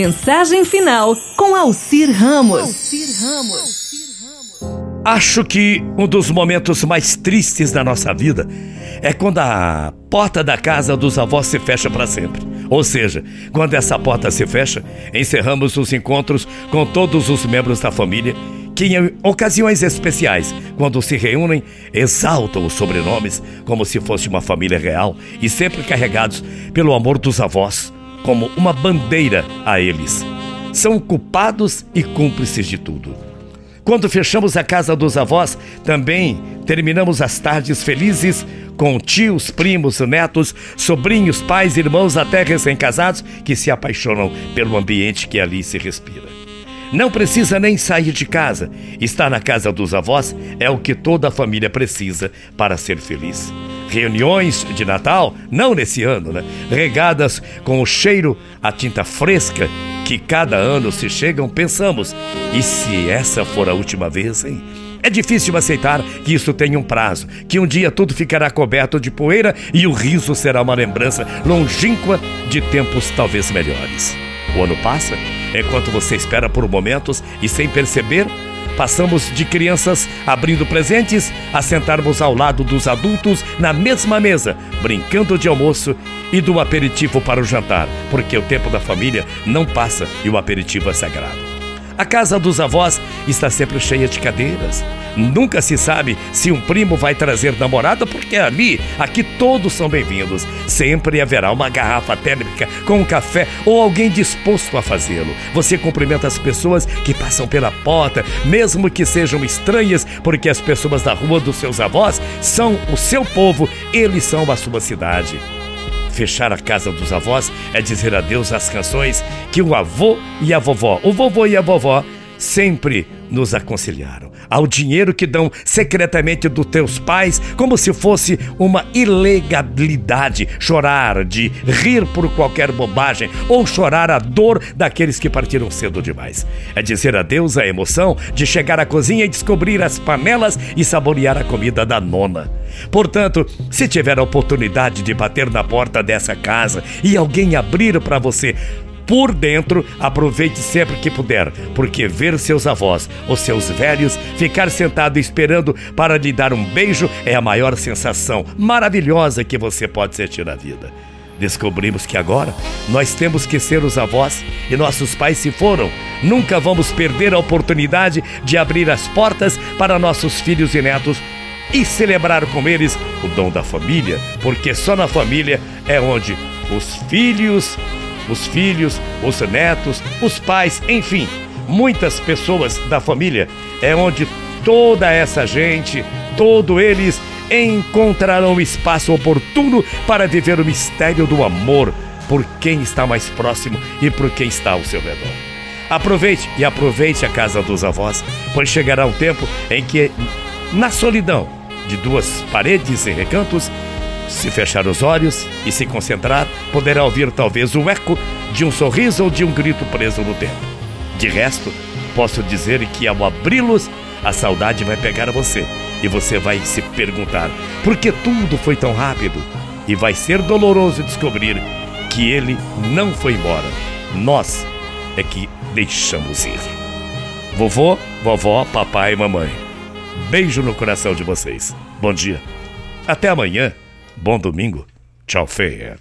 Mensagem final com Alcir Ramos. Acho que um dos momentos mais tristes da nossa vida é quando a porta da casa dos avós se fecha para sempre. Ou seja, quando essa porta se fecha, encerramos os encontros com todos os membros da família que, em ocasiões especiais, quando se reúnem, exaltam os sobrenomes como se fosse uma família real e sempre carregados pelo amor dos avós como uma bandeira a eles. São culpados e cúmplices de tudo. Quando fechamos a casa dos avós, também terminamos as tardes felizes com tios, primos, netos, sobrinhos, pais, irmãos, até recém-casados que se apaixonam pelo ambiente que ali se respira. Não precisa nem sair de casa. Estar na casa dos avós é o que toda a família precisa para ser feliz reuniões de Natal, não nesse ano, né? Regadas com o cheiro, a tinta fresca que cada ano se chegam, pensamos: e se essa for a última vez, hein? É difícil aceitar que isso tenha um prazo, que um dia tudo ficará coberto de poeira e o riso será uma lembrança longínqua de tempos talvez melhores. O ano passa, enquanto você espera por momentos e sem perceber, Passamos de crianças abrindo presentes a sentarmos ao lado dos adultos na mesma mesa, brincando de almoço e do aperitivo para o jantar, porque o tempo da família não passa e o aperitivo é sagrado. A casa dos avós está sempre cheia de cadeiras. Nunca se sabe se um primo vai trazer namorada, porque ali, aqui todos são bem-vindos. Sempre haverá uma garrafa térmica com um café ou alguém disposto a fazê-lo. Você cumprimenta as pessoas que passam pela porta, mesmo que sejam estranhas, porque as pessoas da rua dos seus avós são o seu povo, eles são a sua cidade. Fechar a casa dos avós é dizer adeus às canções que o avô e a vovó, o vovô e a vovó, sempre nos aconselharam. Ao dinheiro que dão secretamente dos teus pais, como se fosse uma ilegalidade. Chorar de rir por qualquer bobagem ou chorar a dor daqueles que partiram cedo demais. É dizer adeus à emoção de chegar à cozinha e descobrir as panelas e saborear a comida da nona. Portanto, se tiver a oportunidade de bater na porta dessa casa e alguém abrir para você, por dentro, aproveite sempre que puder, porque ver seus avós ou seus velhos ficar sentado esperando para lhe dar um beijo é a maior sensação maravilhosa que você pode sentir na vida. Descobrimos que agora nós temos que ser os avós e nossos pais se foram. Nunca vamos perder a oportunidade de abrir as portas para nossos filhos e netos e celebrar com eles o dom da família, porque só na família é onde os filhos os filhos, os netos, os pais, enfim, muitas pessoas da família, é onde toda essa gente, todos eles encontrarão espaço oportuno para viver o mistério do amor por quem está mais próximo e por quem está ao seu redor. Aproveite e aproveite a casa dos avós, pois chegará um tempo em que, na solidão de duas paredes e recantos, se fechar os olhos e se concentrar, poderá ouvir talvez o eco de um sorriso ou de um grito preso no tempo. De resto, posso dizer que ao abri-los, a saudade vai pegar você e você vai se perguntar por que tudo foi tão rápido. E vai ser doloroso descobrir que ele não foi embora. Nós é que deixamos ir. Vovô, vovó, papai e mamãe. Beijo no coração de vocês. Bom dia. Até amanhã. Bom domingo. Tchau, feia.